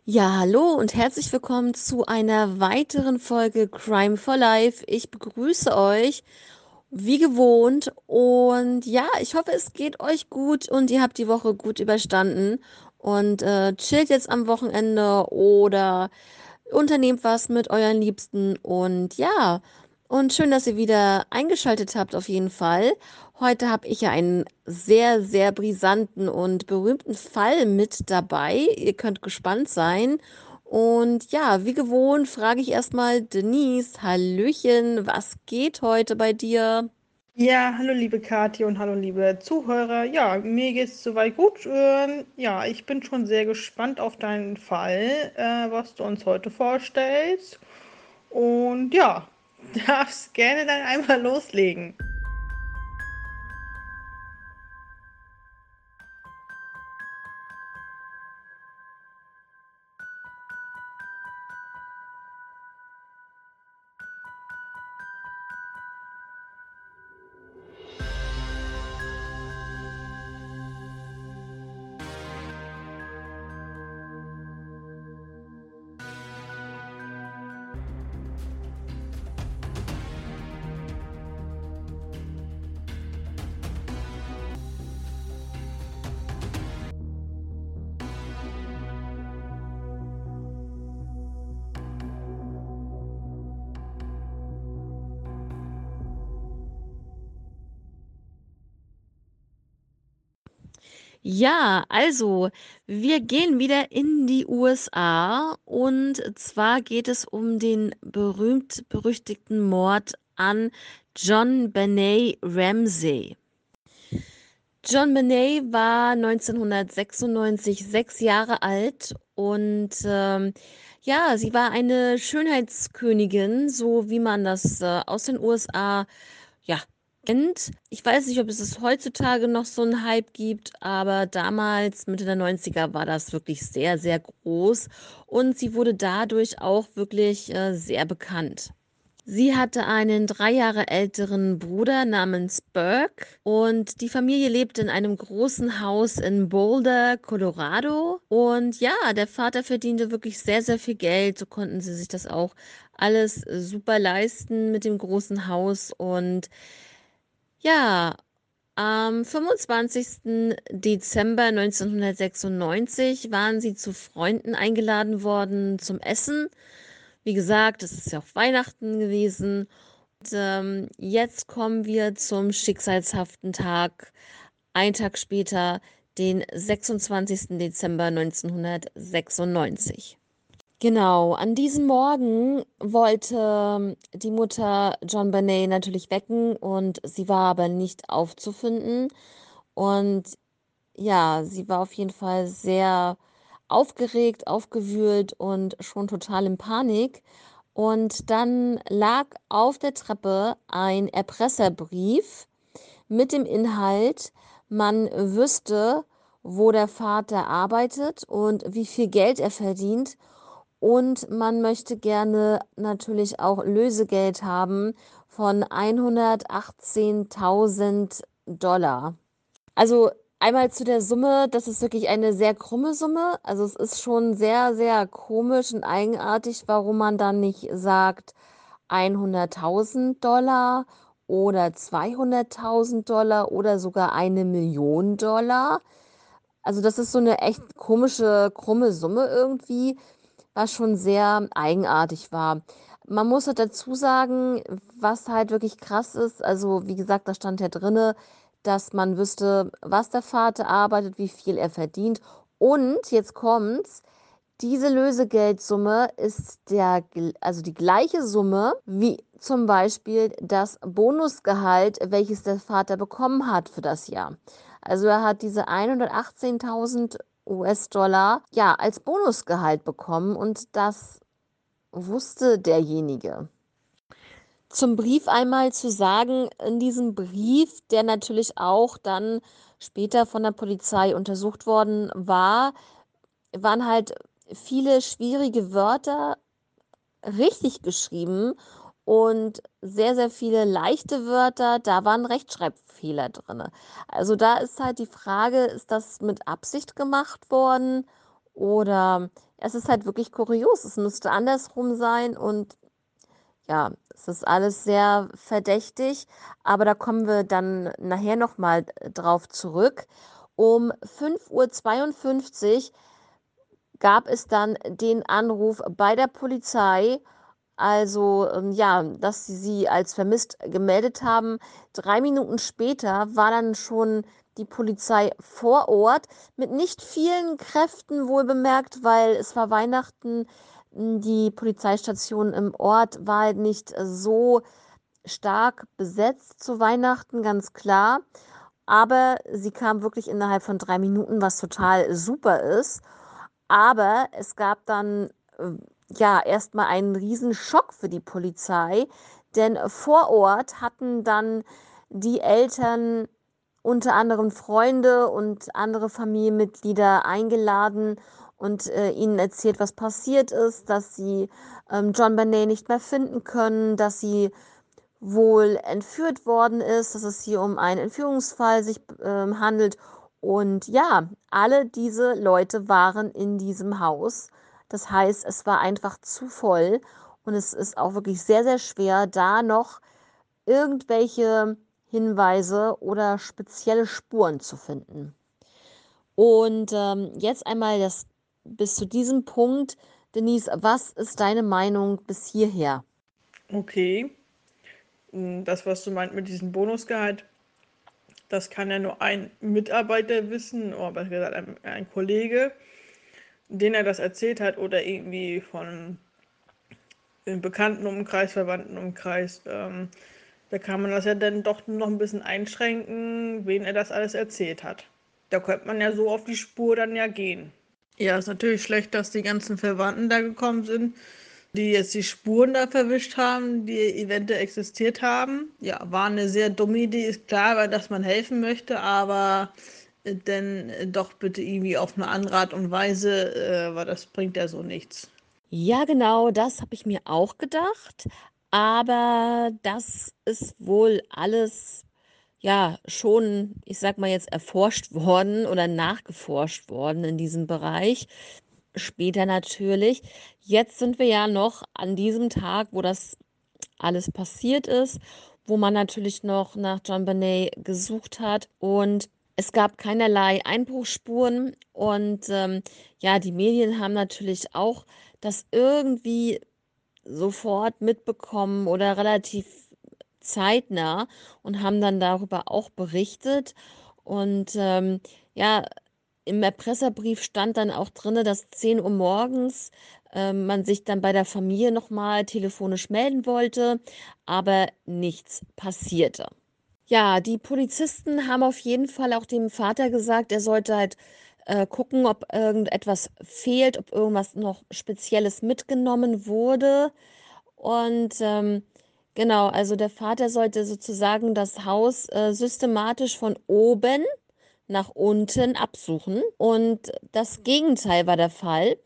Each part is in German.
Ja, hallo und herzlich willkommen zu einer weiteren Folge Crime for Life. Ich begrüße euch wie gewohnt und ja, ich hoffe, es geht euch gut und ihr habt die Woche gut überstanden und äh, chillt jetzt am Wochenende oder unternehmt was mit euren Liebsten und ja, und schön, dass ihr wieder eingeschaltet habt auf jeden Fall. Heute habe ich ja einen sehr, sehr brisanten und berühmten Fall mit dabei. Ihr könnt gespannt sein. Und ja, wie gewohnt frage ich erstmal Denise, Hallöchen, was geht heute bei dir? Ja, hallo liebe Kathi und hallo liebe Zuhörer. Ja, mir geht's soweit gut. Ähm, ja, ich bin schon sehr gespannt auf deinen Fall, äh, was du uns heute vorstellst. Und ja, darfst gerne dann einmal loslegen. Ja, also wir gehen wieder in die USA und zwar geht es um den berühmt-berüchtigten Mord an John Benet Ramsey. John Benet war 1996 sechs Jahre alt und ähm, ja, sie war eine Schönheitskönigin, so wie man das äh, aus den USA ja kennt. Ich weiß nicht, ob es es heutzutage noch so einen Hype gibt, aber damals, Mitte der 90er, war das wirklich sehr, sehr groß und sie wurde dadurch auch wirklich äh, sehr bekannt. Sie hatte einen drei Jahre älteren Bruder namens Burke und die Familie lebte in einem großen Haus in Boulder, Colorado. Und ja, der Vater verdiente wirklich sehr, sehr viel Geld. So konnten sie sich das auch alles super leisten mit dem großen Haus. Und ja, am 25. Dezember 1996 waren sie zu Freunden eingeladen worden zum Essen. Wie gesagt, es ist ja auch Weihnachten gewesen. Und ähm, jetzt kommen wir zum schicksalshaften Tag, ein Tag später, den 26. Dezember 1996. Genau, an diesem Morgen wollte ähm, die Mutter John Benet natürlich wecken und sie war aber nicht aufzufinden. Und ja, sie war auf jeden Fall sehr aufgeregt, aufgewühlt und schon total in Panik. Und dann lag auf der Treppe ein Erpresserbrief mit dem Inhalt, man wüsste, wo der Vater arbeitet und wie viel Geld er verdient und man möchte gerne natürlich auch Lösegeld haben von 118.000 Dollar. Also einmal zu der Summe, das ist wirklich eine sehr krumme Summe. Also es ist schon sehr, sehr komisch und eigenartig, warum man dann nicht sagt 100.000 Dollar oder 200.000 Dollar oder sogar eine Million Dollar. Also das ist so eine echt komische, krumme Summe irgendwie was schon sehr eigenartig war. Man muss halt dazu sagen, was halt wirklich krass ist, also wie gesagt, da stand ja drinne, dass man wüsste, was der Vater arbeitet, wie viel er verdient. Und jetzt kommt's, diese Lösegeldsumme ist der, also die gleiche Summe wie zum Beispiel das Bonusgehalt, welches der Vater bekommen hat für das Jahr. Also er hat diese 118.000 US-Dollar ja als Bonusgehalt bekommen und das wusste derjenige. Zum Brief einmal zu sagen, in diesem Brief, der natürlich auch dann später von der Polizei untersucht worden war, waren halt viele schwierige Wörter richtig geschrieben und sehr, sehr viele leichte Wörter, da waren Rechtschreibfehler drin. Also da ist halt die Frage, ist das mit Absicht gemacht worden oder es ist halt wirklich kurios. Es müsste andersrum sein und ja, es ist alles sehr verdächtig, aber da kommen wir dann nachher noch mal drauf zurück. Um 5:52 Uhr gab es dann den Anruf bei der Polizei, also, ähm, ja, dass sie sie als vermisst gemeldet haben. Drei Minuten später war dann schon die Polizei vor Ort mit nicht vielen Kräften wohlbemerkt, weil es war Weihnachten. Die Polizeistation im Ort war halt nicht so stark besetzt zu Weihnachten, ganz klar. Aber sie kam wirklich innerhalb von drei Minuten, was total super ist. Aber es gab dann äh, ja erstmal einen riesen Schock für die Polizei, denn vor Ort hatten dann die Eltern unter anderem Freunde und andere Familienmitglieder eingeladen und äh, ihnen erzählt, was passiert ist, dass sie ähm, John Benet nicht mehr finden können, dass sie wohl entführt worden ist, dass es hier um einen Entführungsfall sich ähm, handelt. Und ja, alle diese Leute waren in diesem Haus. Das heißt, es war einfach zu voll und es ist auch wirklich sehr, sehr schwer, da noch irgendwelche Hinweise oder spezielle Spuren zu finden. Und ähm, jetzt einmal das bis zu diesem Punkt. Denise, was ist deine Meinung bis hierher? Okay. Hm, das, was du meint mit diesem Bonusgehalt, das kann ja nur ein Mitarbeiter wissen, oder gesagt ein, ein Kollege, den er das erzählt hat, oder irgendwie von bekannten Umkreis, Verwandten Umkreis. Ähm, da kann man das ja dann doch noch ein bisschen einschränken, wen er das alles erzählt hat. Da könnte man ja so auf die Spur dann ja gehen. Ja, ist natürlich schlecht, dass die ganzen Verwandten da gekommen sind, die jetzt die Spuren da verwischt haben, die eventuell existiert haben. Ja, war eine sehr dumme Idee, ist klar, weil dass man helfen möchte, aber dann äh, doch bitte irgendwie auf eine andere Art und Weise, äh, weil das bringt ja so nichts. Ja, genau, das habe ich mir auch gedacht. Aber das ist wohl alles ja schon, ich sag mal jetzt, erforscht worden oder nachgeforscht worden in diesem Bereich. Später natürlich. Jetzt sind wir ja noch an diesem Tag, wo das alles passiert ist, wo man natürlich noch nach John Benet gesucht hat und es gab keinerlei Einbruchsspuren und ähm, ja, die Medien haben natürlich auch das irgendwie sofort mitbekommen oder relativ zeitnah und haben dann darüber auch berichtet. Und ähm, ja, im Erpresserbrief stand dann auch drin, dass 10 Uhr morgens äh, man sich dann bei der Familie nochmal telefonisch melden wollte, aber nichts passierte. Ja, die Polizisten haben auf jeden Fall auch dem Vater gesagt, er sollte halt äh, gucken, ob irgendetwas fehlt, ob irgendwas noch Spezielles mitgenommen wurde. Und ähm, genau, also der Vater sollte sozusagen das Haus äh, systematisch von oben nach unten absuchen. Und das Gegenteil war der Fall.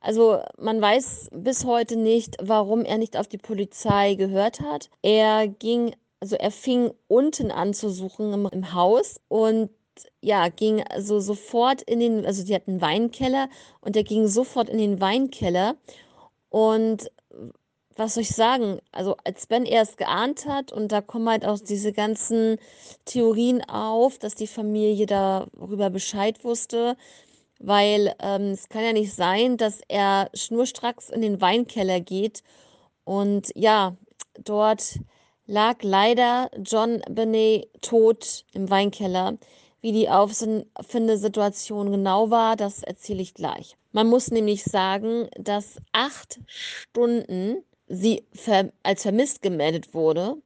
Also man weiß bis heute nicht, warum er nicht auf die Polizei gehört hat. Er ging, also er fing unten an zu suchen im, im Haus und ja, ging also sofort in den, also die hatten einen Weinkeller und er ging sofort in den Weinkeller und was soll ich sagen? Also, als wenn er es geahnt hat und da kommen halt auch diese ganzen Theorien auf, dass die Familie darüber Bescheid wusste, weil ähm, es kann ja nicht sein, dass er schnurstracks in den Weinkeller geht und ja, dort lag leider John Benet tot im Weinkeller. Wie die Auffindesituation genau war, das erzähle ich gleich. Man muss nämlich sagen, dass acht Stunden sie als vermisst gemeldet wurde.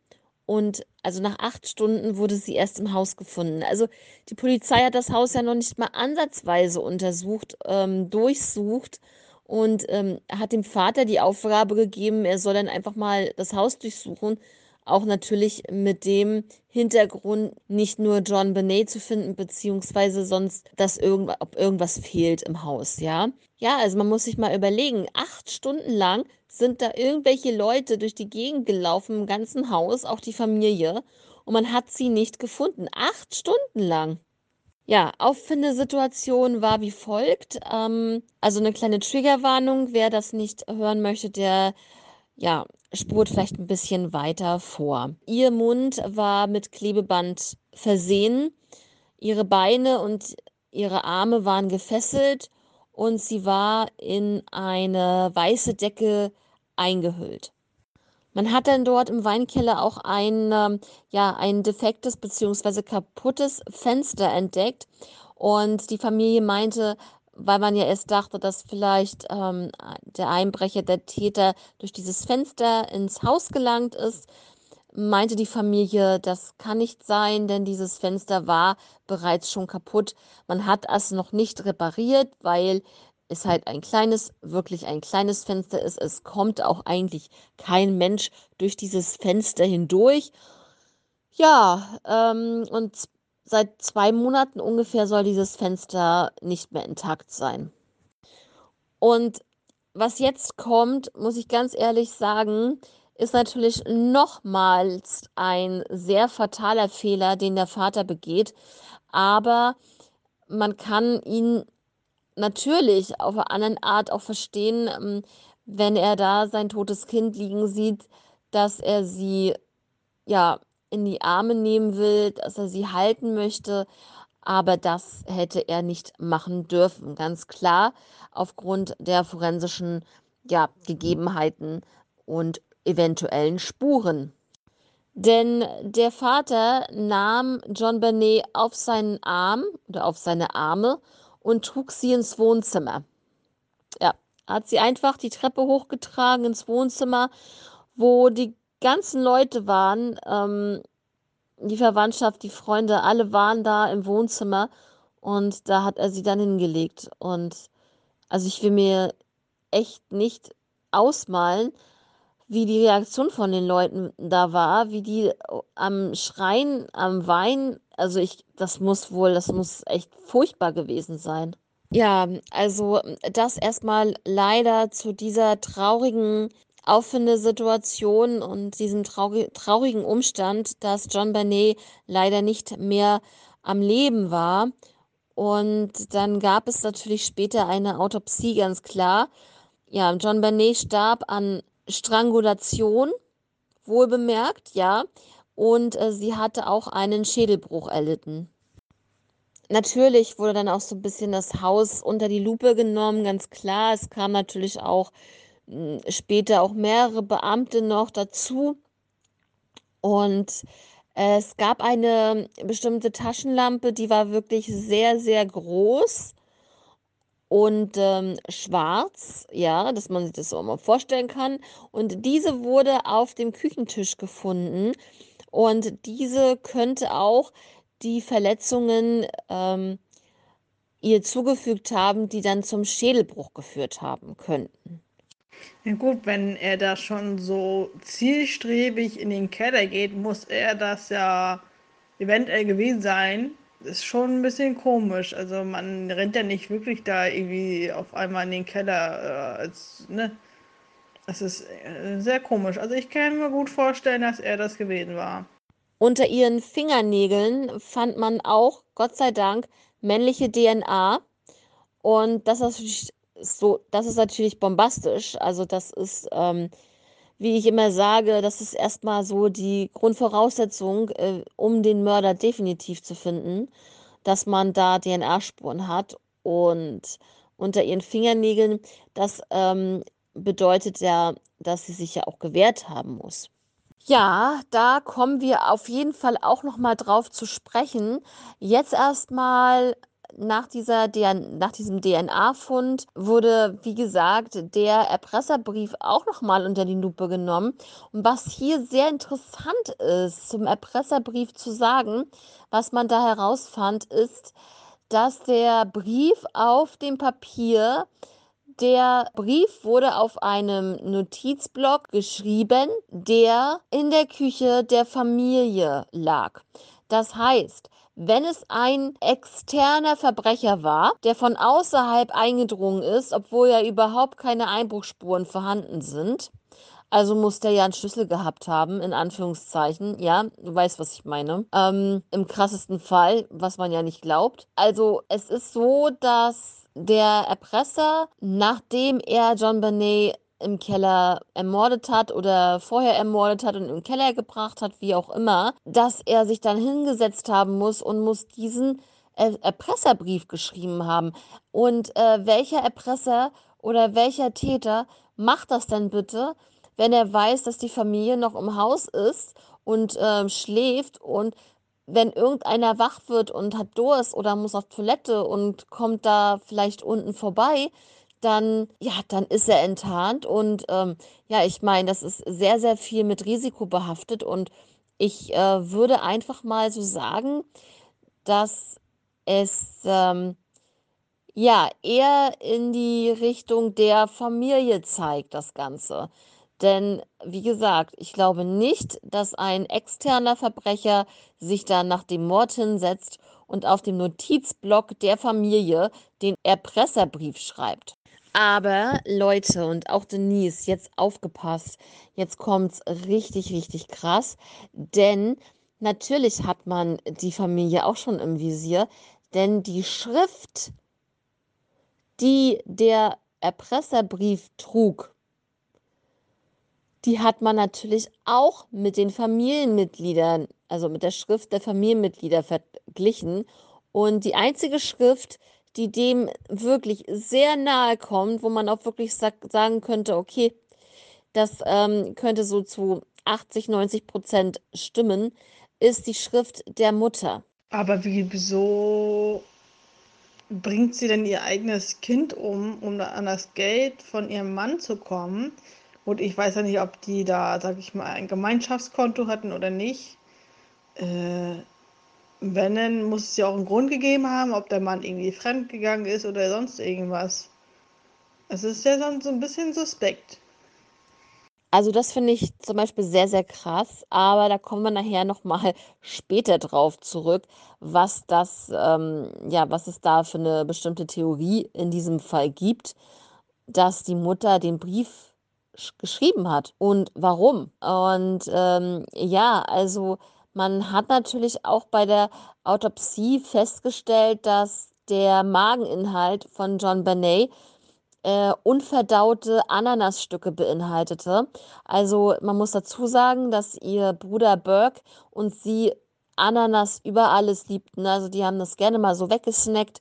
Und also nach acht Stunden wurde sie erst im Haus gefunden. Also die Polizei hat das Haus ja noch nicht mal ansatzweise untersucht, ähm, durchsucht und ähm, hat dem Vater die Aufgabe gegeben, er soll dann einfach mal das Haus durchsuchen auch natürlich mit dem Hintergrund, nicht nur John Benet zu finden, beziehungsweise sonst, dass irgend, ob irgendwas fehlt im Haus, ja. Ja, also man muss sich mal überlegen, acht Stunden lang sind da irgendwelche Leute durch die Gegend gelaufen im ganzen Haus, auch die Familie, und man hat sie nicht gefunden. Acht Stunden lang. Ja, Auffindesituation war wie folgt. Ähm, also eine kleine Triggerwarnung, wer das nicht hören möchte, der ja, spurt vielleicht ein bisschen weiter vor. Ihr Mund war mit Klebeband versehen, ihre Beine und ihre Arme waren gefesselt und sie war in eine weiße Decke eingehüllt. Man hat dann dort im Weinkeller auch ein, ähm, ja, ein defektes bzw. kaputtes Fenster entdeckt. Und die Familie meinte, weil man ja erst dachte, dass vielleicht ähm, der Einbrecher, der Täter durch dieses Fenster ins Haus gelangt ist, meinte die Familie, das kann nicht sein, denn dieses Fenster war bereits schon kaputt. Man hat es noch nicht repariert, weil es halt ein kleines, wirklich ein kleines Fenster ist. Es kommt auch eigentlich kein Mensch durch dieses Fenster hindurch. Ja, ähm, und seit zwei Monaten ungefähr soll dieses Fenster nicht mehr intakt sein. Und was jetzt kommt, muss ich ganz ehrlich sagen, ist natürlich nochmals ein sehr fataler Fehler, den der Vater begeht. Aber man kann ihn natürlich auf eine andere Art auch verstehen, ähm, wenn er da sein totes Kind liegen sieht, dass er sie ja in die Arme nehmen will, dass er sie halten möchte, aber das hätte er nicht machen dürfen, ganz klar aufgrund der forensischen ja, Gegebenheiten und eventuellen Spuren. Denn der Vater nahm John Bernet auf seinen Arm oder auf seine Arme und trug sie ins Wohnzimmer. Ja, hat sie einfach die Treppe hochgetragen ins Wohnzimmer, wo die ganzen Leute waren, ähm, die Verwandtschaft, die Freunde, alle waren da im Wohnzimmer und da hat er sie dann hingelegt. Und also ich will mir echt nicht ausmalen, wie die Reaktion von den Leuten da war, wie die am Schreien, am Weinen, also ich, das muss wohl, das muss echt furchtbar gewesen sein. Ja, also das erstmal leider zu dieser traurigen Auffindesituation und diesem traurig, traurigen Umstand, dass John Bernet leider nicht mehr am Leben war. Und dann gab es natürlich später eine Autopsie, ganz klar. Ja, John Bernet starb an Strangulation, wohlbemerkt, ja. Und äh, sie hatte auch einen Schädelbruch erlitten. Natürlich wurde dann auch so ein bisschen das Haus unter die Lupe genommen, ganz klar. Es kam natürlich auch später auch mehrere Beamte noch dazu. Und es gab eine bestimmte Taschenlampe, die war wirklich sehr, sehr groß und ähm, schwarz, ja, dass man sich das so mal vorstellen kann. Und diese wurde auf dem Küchentisch gefunden und diese könnte auch die Verletzungen ähm, ihr zugefügt haben, die dann zum Schädelbruch geführt haben könnten. Ja gut, wenn er da schon so zielstrebig in den Keller geht, muss er das ja eventuell gewesen sein. Das ist schon ein bisschen komisch. Also man rennt ja nicht wirklich da irgendwie auf einmal in den Keller. Äh, als, ne? Das ist äh, sehr komisch. Also ich kann mir gut vorstellen, dass er das gewesen war. Unter ihren Fingernägeln fand man auch, Gott sei Dank, männliche DNA. Und das ist so, das ist natürlich bombastisch. Also das ist, ähm, wie ich immer sage, das ist erstmal so die Grundvoraussetzung, äh, um den Mörder definitiv zu finden, dass man da DNA-Spuren hat. Und unter ihren Fingernägeln, das ähm, bedeutet ja, dass sie sich ja auch gewehrt haben muss. Ja, da kommen wir auf jeden Fall auch noch mal drauf zu sprechen. Jetzt erstmal nach dieser DN nach diesem DNA-Fund wurde, wie gesagt, der Erpresserbrief auch noch mal unter die Lupe genommen. Und was hier sehr interessant ist, zum Erpresserbrief zu sagen, was man da herausfand, ist, dass der Brief auf dem Papier der Brief wurde auf einem Notizblock geschrieben, der in der Küche der Familie lag. Das heißt, wenn es ein externer Verbrecher war, der von außerhalb eingedrungen ist, obwohl ja überhaupt keine Einbruchspuren vorhanden sind, Also muss der ja einen Schlüssel gehabt haben, in Anführungszeichen. Ja, du weißt, was ich meine. Ähm, im krassesten Fall, was man ja nicht glaubt. Also es ist so, dass der Erpresser, nachdem er John Benet im Keller ermordet hat oder vorher ermordet hat und im Keller gebracht hat, wie auch immer, dass er sich dann hingesetzt haben muss und muss diesen Erpresserbrief geschrieben haben. Und äh, welcher Erpresser oder welcher Täter macht das denn bitte, wenn er weiß, dass die Familie noch im Haus ist und äh, schläft und wenn irgendeiner wach wird und hat Durst oder muss auf Toilette und kommt da vielleicht unten vorbei, dann, ja, dann ist er enttarnt. Und ähm, ja, ich meine, das ist sehr, sehr viel mit Risiko behaftet. Und ich äh, würde einfach mal so sagen, dass es ähm, ja eher in die Richtung der Familie zeigt, das Ganze. Denn, wie gesagt, ich glaube nicht, dass ein externer Verbrecher sich da nach dem Mord hinsetzt und auf dem Notizblock der Familie den Erpresserbrief schreibt. Aber Leute und auch Denise, jetzt aufgepasst, jetzt kommt's richtig, richtig krass, denn natürlich hat man die Familie auch schon im Visier, denn die Schrift, die der Erpresserbrief trug, die hat man natürlich auch mit den Familienmitgliedern, also mit der Schrift der Familienmitglieder verglichen. Und die einzige Schrift, die dem wirklich sehr nahe kommt, wo man auch wirklich sagen könnte, okay, das ähm, könnte so zu 80, 90 Prozent stimmen, ist die Schrift der Mutter. Aber wieso bringt sie denn ihr eigenes Kind um, um an das Geld von ihrem Mann zu kommen? Und ich weiß ja nicht, ob die da, sag ich mal, ein Gemeinschaftskonto hatten oder nicht. Äh, wenn, dann muss es ja auch einen Grund gegeben haben, ob der Mann irgendwie fremdgegangen ist oder sonst irgendwas. Es ist ja sonst so ein bisschen suspekt. Also das finde ich zum Beispiel sehr, sehr krass, aber da kommen wir nachher nochmal später drauf zurück, was das, ähm, ja, was es da für eine bestimmte Theorie in diesem Fall gibt, dass die Mutter den Brief geschrieben hat und warum. Und ähm, ja, also man hat natürlich auch bei der Autopsie festgestellt, dass der Mageninhalt von John Benet äh, unverdaute Ananasstücke beinhaltete. Also man muss dazu sagen, dass ihr Bruder Burke und sie Ananas über alles liebten. Also die haben das gerne mal so weggesnackt.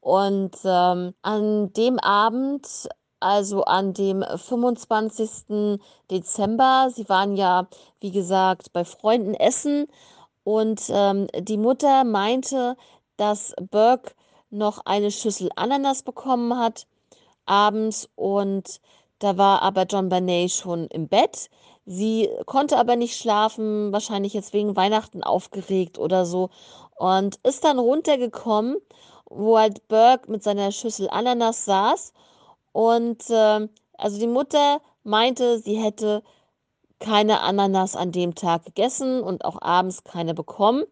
Und ähm, an dem Abend, also an dem 25. Dezember, sie waren ja, wie gesagt, bei Freunden essen. Und ähm, die Mutter meinte, dass Burke noch eine Schüssel Ananas bekommen hat abends und da war aber John Barney schon im Bett. Sie konnte aber nicht schlafen, wahrscheinlich jetzt wegen Weihnachten aufgeregt oder so und ist dann runtergekommen, wo halt Burke mit seiner Schüssel Ananas saß und äh, also die Mutter meinte, sie hätte keine Ananas an dem Tag gegessen und auch abends keine bekommen.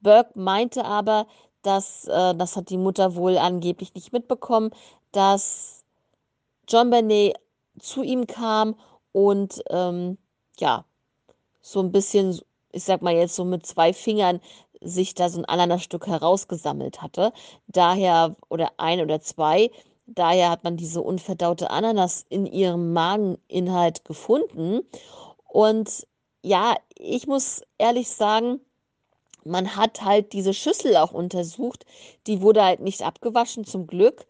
Burke meinte aber, dass, äh, das hat die Mutter wohl angeblich nicht mitbekommen, dass John Benet zu ihm kam und ähm, ja, so ein bisschen, ich sag mal jetzt so mit zwei Fingern sich da so ein Ananasstück herausgesammelt hatte. Daher, oder ein oder zwei, daher hat man diese unverdaute Ananas in ihrem Mageninhalt gefunden. Und ja, ich muss ehrlich sagen, man hat halt diese Schüssel auch untersucht. Die wurde halt nicht abgewaschen, zum Glück.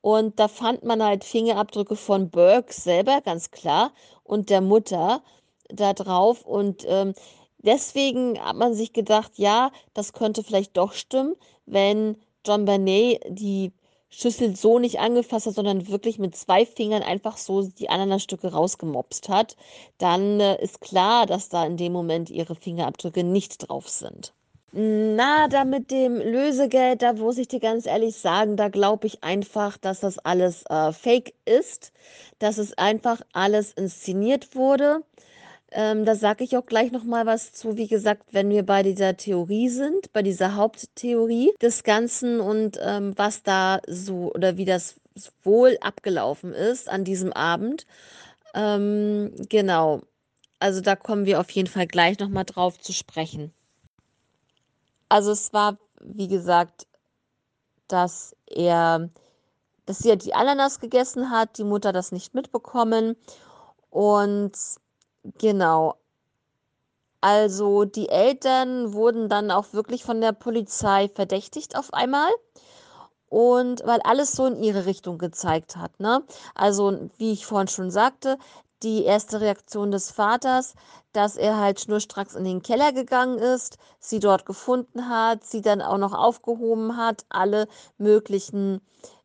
Und da fand man halt Fingerabdrücke von Burke selber, ganz klar, und der Mutter da drauf. Und ähm, deswegen hat man sich gedacht, ja, das könnte vielleicht doch stimmen, wenn John Bernet die Schüssel so nicht angefasst hat, sondern wirklich mit zwei Fingern einfach so die Ananasstücke rausgemopst hat, dann äh, ist klar, dass da in dem Moment ihre Fingerabdrücke nicht drauf sind. Na, da mit dem Lösegeld, da muss ich dir ganz ehrlich sagen, da glaube ich einfach, dass das alles äh, fake ist, dass es einfach alles inszeniert wurde. Ähm, da sage ich auch gleich noch mal was zu, wie gesagt, wenn wir bei dieser Theorie sind, bei dieser Haupttheorie des Ganzen und ähm, was da so oder wie das wohl abgelaufen ist an diesem Abend. Ähm, genau. Also da kommen wir auf jeden Fall gleich nochmal drauf zu sprechen. Also es war, wie gesagt, dass er, dass sie ja die Ananas gegessen hat, die Mutter das nicht mitbekommen. Und genau. Also die Eltern wurden dann auch wirklich von der Polizei verdächtigt auf einmal. Und weil alles so in ihre Richtung gezeigt hat, ne? Also, wie ich vorhin schon sagte, die erste Reaktion des Vaters, dass er halt schnurstracks in den Keller gegangen ist, sie dort gefunden hat, sie dann auch noch aufgehoben hat, alle möglichen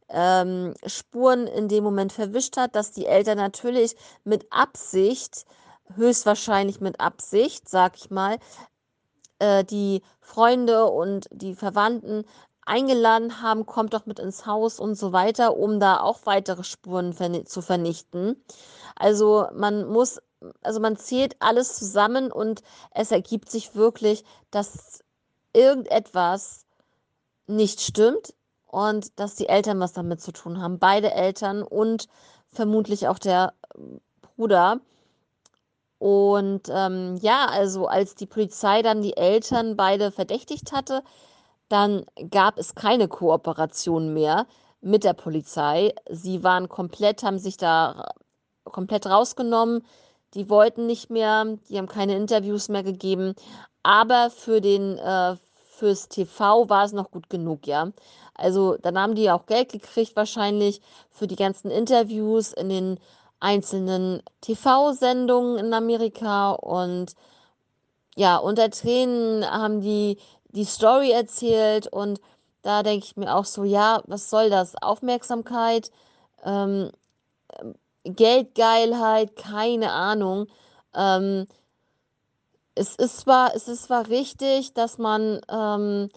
ähm, Spuren in dem Moment verwischt hat, dass die Eltern natürlich mit Absicht, höchstwahrscheinlich mit Absicht, sag ich mal, äh, die Freunde und die Verwandten eingeladen haben, kommt doch mit ins Haus und so weiter, um da auch weitere Spuren verni zu vernichten. Also man muss, also man zählt alles zusammen und es ergibt sich wirklich, dass irgendetwas nicht stimmt und dass die Eltern was damit zu tun haben. Beide Eltern und vermutlich auch der Bruder. Und ähm, ja, also als die Polizei dann die Eltern beide verdächtigt hatte, dann gab es keine Kooperation mehr mit der Polizei. Sie waren komplett, haben sich da komplett rausgenommen. Die wollten nicht mehr, die haben keine Interviews mehr gegeben. Aber für den, äh, fürs TV war es noch gut genug, ja. Also dann haben die auch Geld gekriegt wahrscheinlich für die ganzen Interviews in den einzelnen TV-Sendungen in Amerika und ja, unter Tränen haben die die Story erzählt und da denke ich mir auch so, ja, was soll das? Aufmerksamkeit, ähm, Geldgeilheit, keine Ahnung. Ähm, es ist zwar, es ist zwar richtig, dass man, ähm,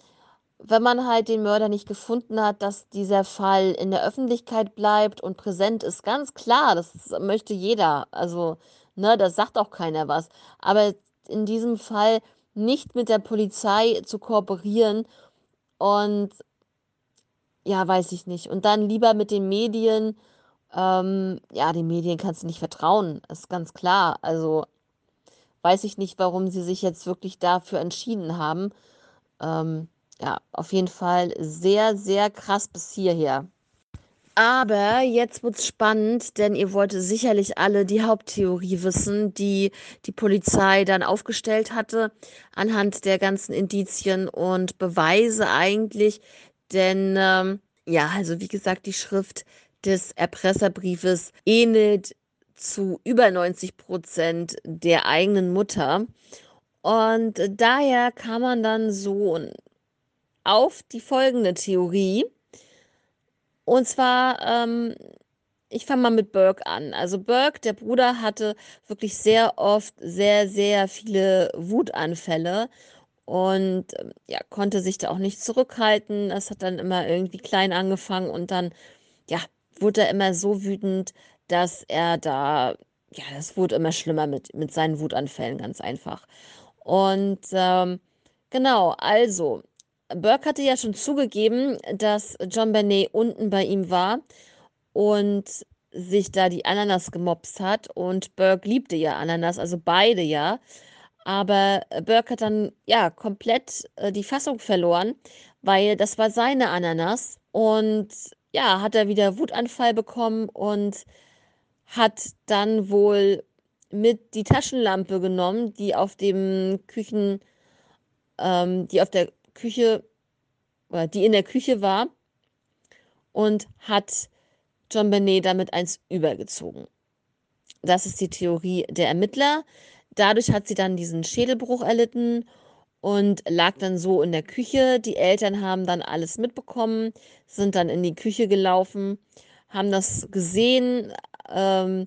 wenn man halt den Mörder nicht gefunden hat, dass dieser Fall in der Öffentlichkeit bleibt und präsent ist. Ganz klar, das möchte jeder. Also, ne, da sagt auch keiner was. Aber in diesem Fall nicht mit der Polizei zu kooperieren und ja, weiß ich nicht. Und dann lieber mit den Medien. Ähm, ja, den Medien kannst du nicht vertrauen, ist ganz klar. Also weiß ich nicht, warum sie sich jetzt wirklich dafür entschieden haben. Ähm, ja, auf jeden Fall sehr, sehr krass bis hierher. Aber jetzt wird's spannend, denn ihr wollt sicherlich alle die Haupttheorie wissen, die die Polizei dann aufgestellt hatte, anhand der ganzen Indizien und Beweise eigentlich. Denn, ähm, ja, also wie gesagt, die Schrift des Erpresserbriefes ähnelt zu über 90 Prozent der eigenen Mutter. Und daher kam man dann so auf die folgende Theorie. Und zwar, ähm, ich fange mal mit Burke an. Also Burke, der Bruder, hatte wirklich sehr oft sehr, sehr viele Wutanfälle und ja, konnte sich da auch nicht zurückhalten. Das hat dann immer irgendwie klein angefangen und dann, ja, wurde er immer so wütend, dass er da, ja, das wurde immer schlimmer mit, mit seinen Wutanfällen, ganz einfach. Und ähm, genau, also, Burke hatte ja schon zugegeben, dass John Benet unten bei ihm war und sich da die Ananas gemopst hat. Und Burke liebte ja Ananas, also beide ja. Aber Burke hat dann ja komplett äh, die Fassung verloren, weil das war seine Ananas. Und ja, hat er wieder Wutanfall bekommen und hat dann wohl mit die Taschenlampe genommen, die auf dem Küchen, ähm, die auf der Küche, oder die in der Küche war und hat John Benet damit eins übergezogen. Das ist die Theorie der Ermittler. Dadurch hat sie dann diesen Schädelbruch erlitten und lag dann so in der Küche. Die Eltern haben dann alles mitbekommen, sind dann in die Küche gelaufen, haben das gesehen, ähm,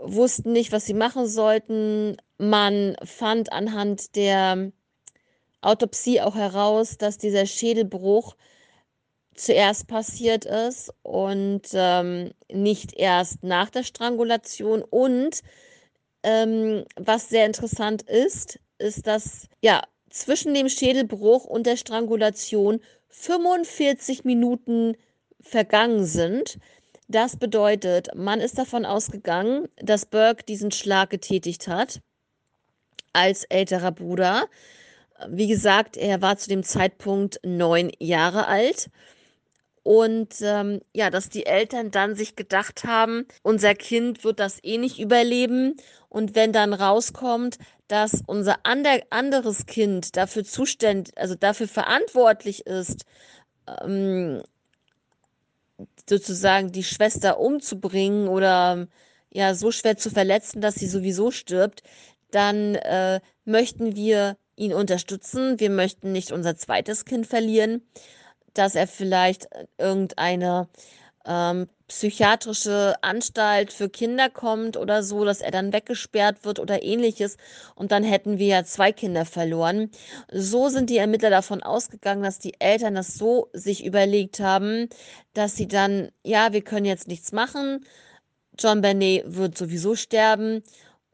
wussten nicht, was sie machen sollten. Man fand anhand der Autopsie auch heraus, dass dieser Schädelbruch zuerst passiert ist und ähm, nicht erst nach der Strangulation. Und ähm, was sehr interessant ist, ist, dass ja zwischen dem Schädelbruch und der Strangulation 45 Minuten vergangen sind. Das bedeutet, man ist davon ausgegangen, dass Burke diesen Schlag getätigt hat als älterer Bruder. Wie gesagt, er war zu dem Zeitpunkt neun Jahre alt. Und ähm, ja, dass die Eltern dann sich gedacht haben, unser Kind wird das eh nicht überleben. Und wenn dann rauskommt, dass unser ander, anderes Kind dafür zuständig, also dafür verantwortlich ist, ähm, sozusagen die Schwester umzubringen oder ja so schwer zu verletzen, dass sie sowieso stirbt, dann äh, möchten wir ihn unterstützen. Wir möchten nicht unser zweites Kind verlieren, dass er vielleicht irgendeine ähm, psychiatrische Anstalt für Kinder kommt oder so, dass er dann weggesperrt wird oder ähnliches. Und dann hätten wir ja zwei Kinder verloren. So sind die Ermittler davon ausgegangen, dass die Eltern das so sich überlegt haben, dass sie dann, ja, wir können jetzt nichts machen. John Benet wird sowieso sterben.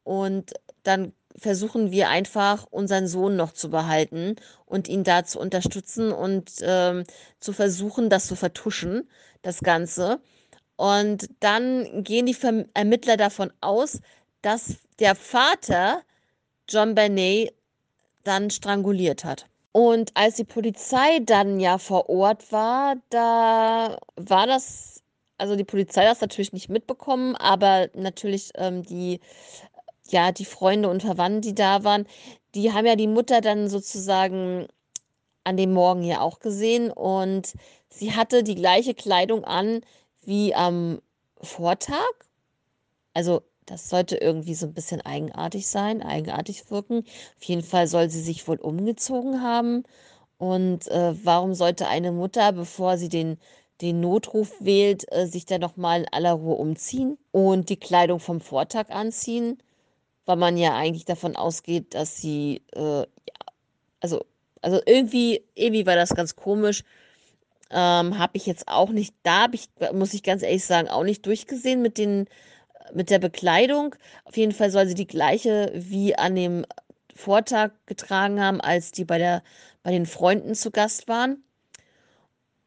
Und dann versuchen wir einfach, unseren Sohn noch zu behalten und ihn da zu unterstützen und ähm, zu versuchen, das zu vertuschen, das Ganze. Und dann gehen die Ermittler davon aus, dass der Vater John Benet dann stranguliert hat. Und als die Polizei dann ja vor Ort war, da war das, also die Polizei hat das natürlich nicht mitbekommen, aber natürlich ähm, die ja, die Freunde und Verwandten, die da waren, die haben ja die Mutter dann sozusagen an dem Morgen ja auch gesehen und sie hatte die gleiche Kleidung an wie am Vortag. Also das sollte irgendwie so ein bisschen eigenartig sein, eigenartig wirken. Auf jeden Fall soll sie sich wohl umgezogen haben. Und äh, warum sollte eine Mutter, bevor sie den, den Notruf wählt, äh, sich dann nochmal in aller Ruhe umziehen und die Kleidung vom Vortag anziehen? Weil man ja eigentlich davon ausgeht, dass sie, äh, ja, also, also irgendwie, irgendwie war das ganz komisch. Ähm, habe ich jetzt auch nicht, da habe ich, muss ich ganz ehrlich sagen, auch nicht durchgesehen mit den, mit der Bekleidung. Auf jeden Fall soll sie die gleiche wie an dem Vortag getragen haben, als die bei der, bei den Freunden zu Gast waren.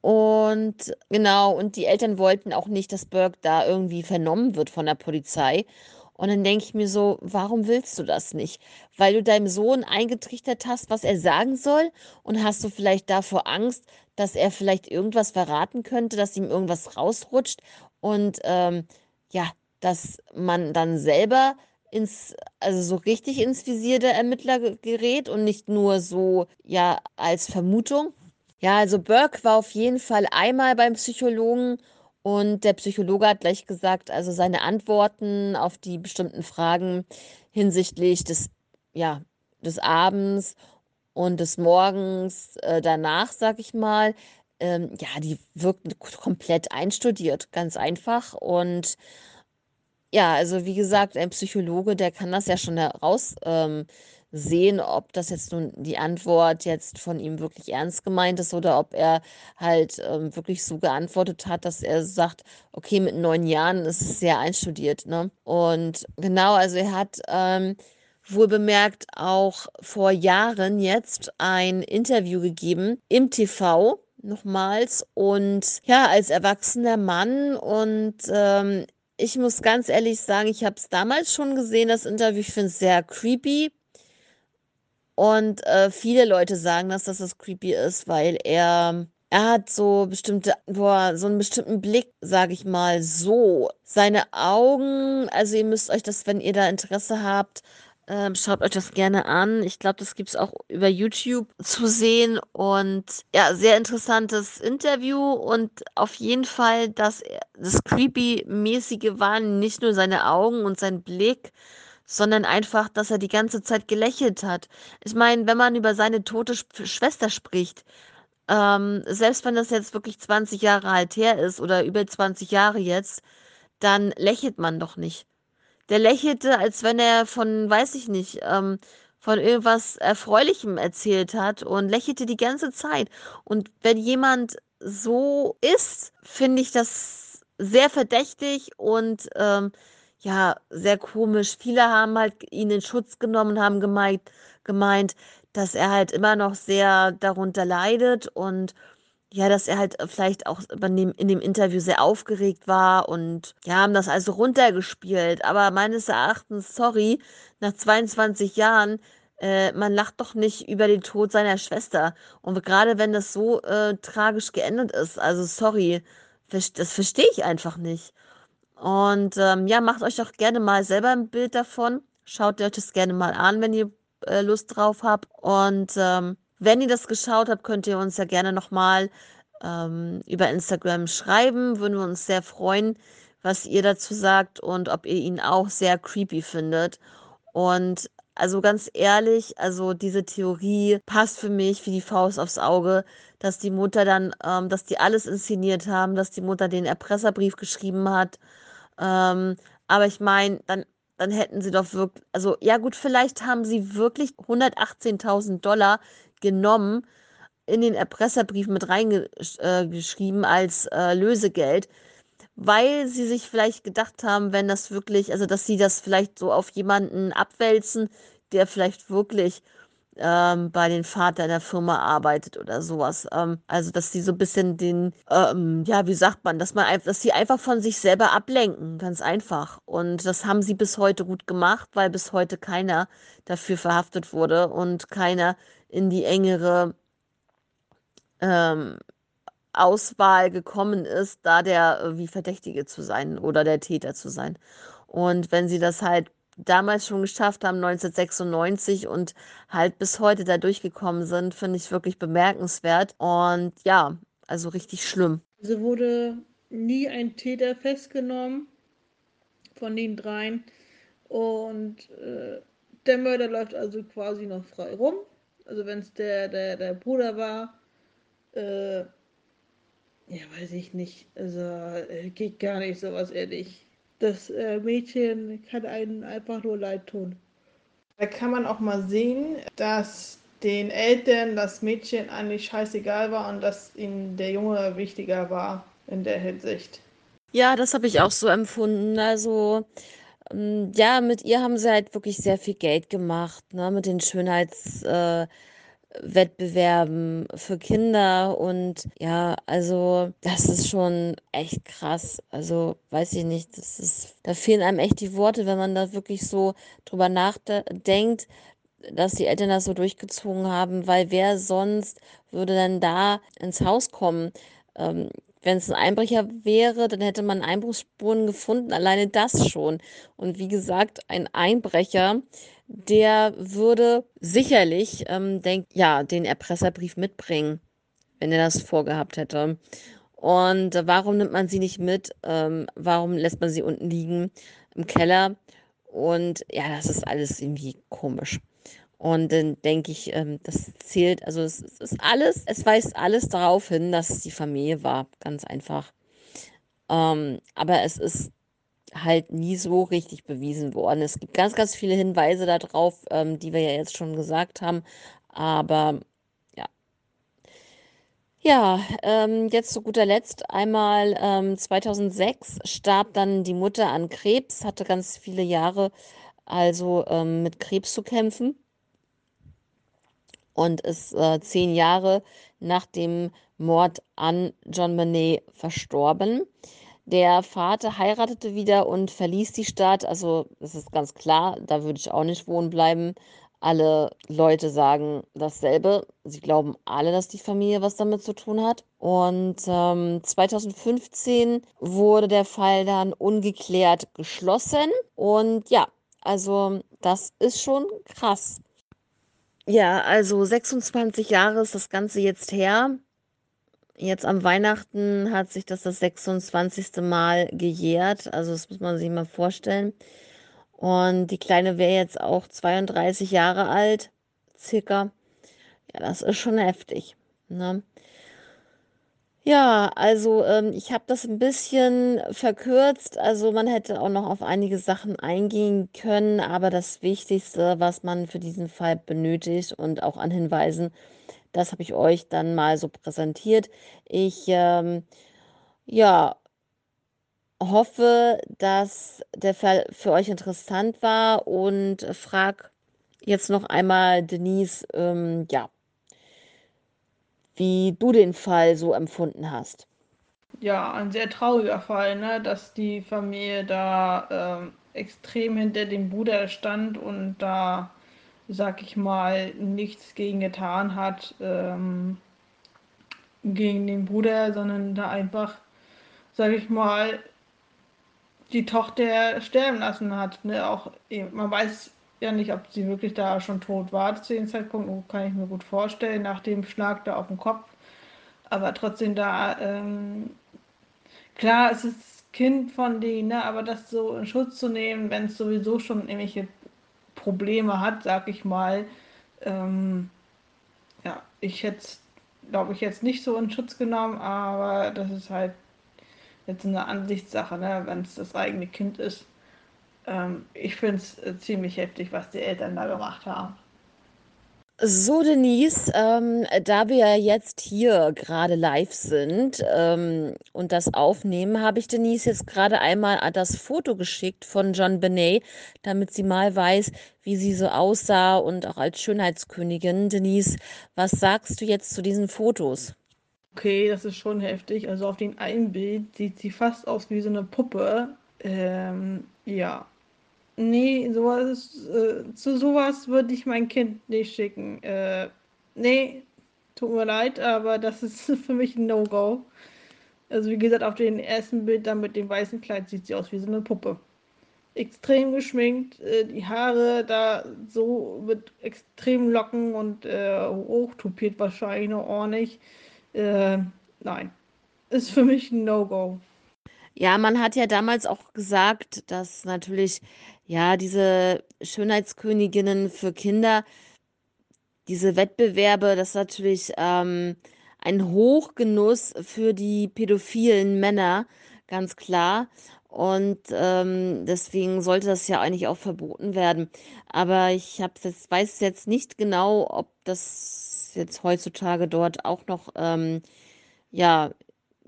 Und genau, und die Eltern wollten auch nicht, dass Burke da irgendwie vernommen wird von der Polizei. Und dann denke ich mir so, warum willst du das nicht? Weil du deinem Sohn eingetrichtert hast, was er sagen soll? Und hast du vielleicht davor Angst, dass er vielleicht irgendwas verraten könnte, dass ihm irgendwas rausrutscht? Und ähm, ja, dass man dann selber ins, also so richtig ins Visier der Ermittler gerät und nicht nur so, ja, als Vermutung. Ja, also Burke war auf jeden Fall einmal beim Psychologen und der Psychologe hat gleich gesagt, also seine Antworten auf die bestimmten Fragen hinsichtlich des, ja, des Abends und des Morgens äh, danach, sag ich mal, ähm, ja, die wirkten komplett einstudiert, ganz einfach. Und ja, also wie gesagt, ein Psychologe, der kann das ja schon heraus ähm, sehen, ob das jetzt nun die Antwort jetzt von ihm wirklich ernst gemeint ist oder ob er halt ähm, wirklich so geantwortet hat, dass er sagt, okay, mit neun Jahren ist es sehr einstudiert. Ne? Und genau, also er hat ähm, wohl bemerkt auch vor Jahren jetzt ein Interview gegeben im TV nochmals und ja, als erwachsener Mann und ähm, ich muss ganz ehrlich sagen, ich habe es damals schon gesehen, das Interview. Ich finde es sehr creepy. Und äh, viele Leute sagen, dass das das creepy ist, weil er, er hat so bestimmte, boah, so einen bestimmten Blick, sage ich mal, so. Seine Augen, also ihr müsst euch das, wenn ihr da Interesse habt, ähm, schaut euch das gerne an. Ich glaube, das gibt es auch über YouTube zu sehen. Und ja, sehr interessantes Interview. Und auf jeden Fall, dass das Creepy-mäßige waren nicht nur seine Augen und sein Blick, sondern einfach, dass er die ganze Zeit gelächelt hat. Ich meine, wenn man über seine tote Schwester spricht, ähm, selbst wenn das jetzt wirklich 20 Jahre alt her ist oder über 20 Jahre jetzt, dann lächelt man doch nicht. Der lächelte, als wenn er von, weiß ich nicht, ähm, von irgendwas Erfreulichem erzählt hat und lächelte die ganze Zeit. Und wenn jemand so ist, finde ich das sehr verdächtig und ähm, ja, sehr komisch. Viele haben halt ihn in Schutz genommen, haben gemeint, gemeint, dass er halt immer noch sehr darunter leidet und ja, dass er halt, vielleicht auch in dem in dem Interview sehr aufgeregt war und ja, haben das also runtergespielt. Aber meines Erachtens, sorry, nach 22 Jahren, äh, man lacht doch nicht über den Tod seiner Schwester. Und gerade wenn das so, äh, tragisch geendet ist, also sorry, das verstehe ich einfach nicht. Und, ähm, ja, macht euch doch gerne mal selber ein Bild davon. Schaut euch das gerne mal an, wenn ihr, äh, Lust drauf habt. Und, ähm, wenn ihr das geschaut habt, könnt ihr uns ja gerne noch mal, ähm, über Instagram schreiben. Würden wir uns sehr freuen, was ihr dazu sagt und ob ihr ihn auch sehr creepy findet. Und also ganz ehrlich, also diese Theorie passt für mich wie die Faust aufs Auge, dass die Mutter dann, ähm, dass die alles inszeniert haben, dass die Mutter den Erpresserbrief geschrieben hat. Ähm, aber ich meine, dann, dann hätten sie doch wirklich, also ja gut, vielleicht haben sie wirklich 118.000 Dollar genommen, in den Erpresserbrief mit reingeschrieben äh, als äh, Lösegeld, weil sie sich vielleicht gedacht haben, wenn das wirklich, also dass sie das vielleicht so auf jemanden abwälzen, der vielleicht wirklich ähm, bei den Vater der Firma arbeitet oder sowas. Ähm, also, dass sie so ein bisschen den, ähm, ja, wie sagt man, dass man dass sie einfach von sich selber ablenken, ganz einfach. Und das haben sie bis heute gut gemacht, weil bis heute keiner dafür verhaftet wurde und keiner in die engere ähm, Auswahl gekommen ist, da der äh, wie Verdächtige zu sein oder der Täter zu sein. Und wenn sie das halt damals schon geschafft haben, 1996 und halt bis heute da durchgekommen sind, finde ich wirklich bemerkenswert. Und ja, also richtig schlimm. Also wurde nie ein Täter festgenommen von den dreien. Und äh, der Mörder läuft also quasi noch frei rum. Also wenn es der, der, der Bruder war, äh, ja, weiß ich nicht. Also äh, geht gar nicht sowas ehrlich. Das äh, Mädchen kann einen einfach nur leid tun. Da kann man auch mal sehen, dass den Eltern das Mädchen eigentlich scheißegal war und dass ihnen der Junge wichtiger war in der Hinsicht. Ja, das habe ich auch so empfunden. Also, ähm, ja, mit ihr haben sie halt wirklich sehr viel Geld gemacht, ne, mit den Schönheits äh, Wettbewerben für Kinder und ja, also das ist schon echt krass. Also weiß ich nicht, das ist, da fehlen einem echt die Worte, wenn man da wirklich so drüber nachdenkt, dass die Eltern das so durchgezogen haben, weil wer sonst würde denn da ins Haus kommen? Ähm, wenn es ein Einbrecher wäre, dann hätte man Einbruchsspuren gefunden, alleine das schon. Und wie gesagt, ein Einbrecher, der würde sicherlich, ähm, denk, ja, den Erpresserbrief mitbringen, wenn er das vorgehabt hätte. Und warum nimmt man sie nicht mit? Ähm, warum lässt man sie unten liegen im Keller? Und ja, das ist alles irgendwie komisch. Und dann denke ich, ähm, das zählt, also es, es ist alles, es weist alles darauf hin, dass es die Familie war, ganz einfach. Ähm, aber es ist halt nie so richtig bewiesen worden. Es gibt ganz, ganz viele Hinweise darauf, ähm, die wir ja jetzt schon gesagt haben. Aber ja. Ja, ähm, jetzt zu guter Letzt einmal ähm, 2006 starb dann die Mutter an Krebs, hatte ganz viele Jahre also ähm, mit Krebs zu kämpfen und ist äh, zehn Jahre nach dem Mord an John Monet verstorben. Der Vater heiratete wieder und verließ die Stadt. Also, das ist ganz klar, da würde ich auch nicht wohnen bleiben. Alle Leute sagen dasselbe. Sie glauben alle, dass die Familie was damit zu tun hat. Und ähm, 2015 wurde der Fall dann ungeklärt geschlossen. Und ja, also das ist schon krass. Ja, also 26 Jahre ist das Ganze jetzt her. Jetzt am Weihnachten hat sich das das 26. Mal gejährt. Also das muss man sich mal vorstellen. Und die Kleine wäre jetzt auch 32 Jahre alt, circa. Ja, das ist schon heftig. Ne? Ja, also ähm, ich habe das ein bisschen verkürzt. Also man hätte auch noch auf einige Sachen eingehen können, aber das Wichtigste, was man für diesen Fall benötigt und auch an Hinweisen, das habe ich euch dann mal so präsentiert. Ich, ähm, ja, hoffe, dass der Fall für euch interessant war und frag jetzt noch einmal Denise, ähm, ja, wie du den Fall so empfunden hast. Ja, ein sehr trauriger Fall, ne? dass die Familie da ähm, extrem hinter dem Bruder stand und da, sag ich mal, nichts gegen getan hat, ähm, gegen den Bruder, sondern da einfach, sag ich mal, die Tochter sterben lassen hat. Ne? Auch, man weiß ja nicht, ob sie wirklich da schon tot war zu dem Zeitpunkt, oh, kann ich mir gut vorstellen, nach dem Schlag da auf den Kopf. Aber trotzdem da ähm, Klar, es ist Kind von denen, ne, aber das so in Schutz zu nehmen, wenn es sowieso schon irgendwelche Probleme hat, sag ich mal, ähm, ja, ich hätte glaube ich, jetzt nicht so in Schutz genommen, aber das ist halt jetzt eine Ansichtssache, ne, wenn es das eigene Kind ist. Ähm, ich finde es äh, ziemlich heftig, was die Eltern da gemacht haben. So, Denise, ähm, da wir jetzt hier gerade live sind ähm, und das aufnehmen, habe ich Denise jetzt gerade einmal das Foto geschickt von John Benet, damit sie mal weiß, wie sie so aussah und auch als Schönheitskönigin. Denise, was sagst du jetzt zu diesen Fotos? Okay, das ist schon heftig. Also auf dem einen Bild sieht sie fast aus wie so eine Puppe. Ähm, ja, Nee, sowas, äh, zu sowas würde ich mein Kind nicht schicken. Äh, nee, tut mir leid, aber das ist für mich ein No-Go. Also wie gesagt, auf dem ersten Bild dann mit dem weißen Kleid sieht sie aus wie so eine Puppe. Extrem geschminkt, äh, die Haare da so mit extremen Locken und äh, hochtupiert wahrscheinlich noch ordentlich. Äh, nein, ist für mich ein No-Go. Ja, man hat ja damals auch gesagt, dass natürlich, ja, diese Schönheitsköniginnen für Kinder, diese Wettbewerbe, das ist natürlich ähm, ein Hochgenuss für die pädophilen Männer, ganz klar. Und ähm, deswegen sollte das ja eigentlich auch verboten werden. Aber ich jetzt, weiß jetzt nicht genau, ob das jetzt heutzutage dort auch noch ähm, ja,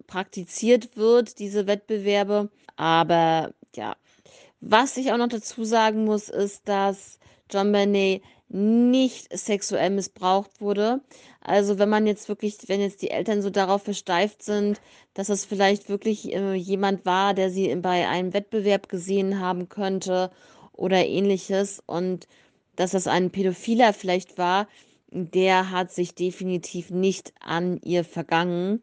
praktiziert wird, diese Wettbewerbe. Aber ja, was ich auch noch dazu sagen muss, ist, dass John Benet nicht sexuell missbraucht wurde. Also wenn man jetzt wirklich, wenn jetzt die Eltern so darauf versteift sind, dass es vielleicht wirklich äh, jemand war, der sie bei einem Wettbewerb gesehen haben könnte oder ähnliches und dass das ein Pädophiler vielleicht war, der hat sich definitiv nicht an ihr vergangen.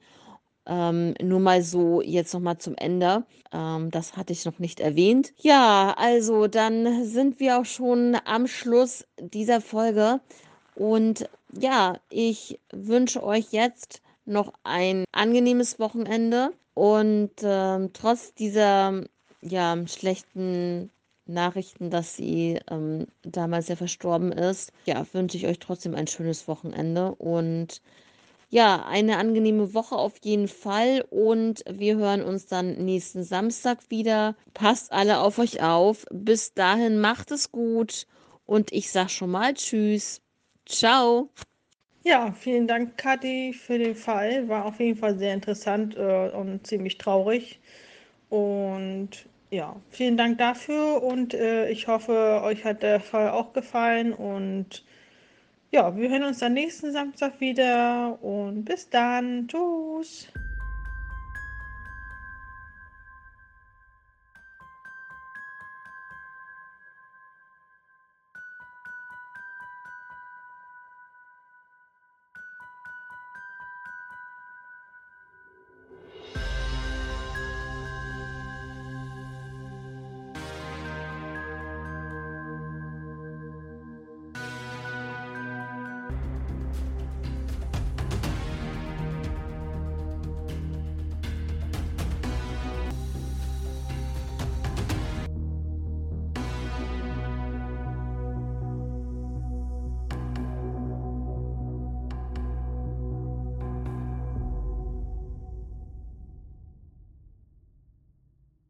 Ähm, nur mal so jetzt noch mal zum Ende. Ähm, das hatte ich noch nicht erwähnt. Ja, also dann sind wir auch schon am Schluss dieser Folge. Und ja, ich wünsche euch jetzt noch ein angenehmes Wochenende. Und ähm, trotz dieser ja, schlechten Nachrichten, dass sie ähm, damals ja verstorben ist, ja, wünsche ich euch trotzdem ein schönes Wochenende und ja, eine angenehme Woche auf jeden Fall und wir hören uns dann nächsten Samstag wieder. Passt alle auf euch auf. Bis dahin macht es gut und ich sag schon mal Tschüss. Ciao. Ja, vielen Dank, Kathi, für den Fall. War auf jeden Fall sehr interessant äh, und ziemlich traurig. Und ja, vielen Dank dafür und äh, ich hoffe, euch hat der Fall auch gefallen und ja, wir hören uns dann nächsten Samstag wieder und bis dann. Tschüss.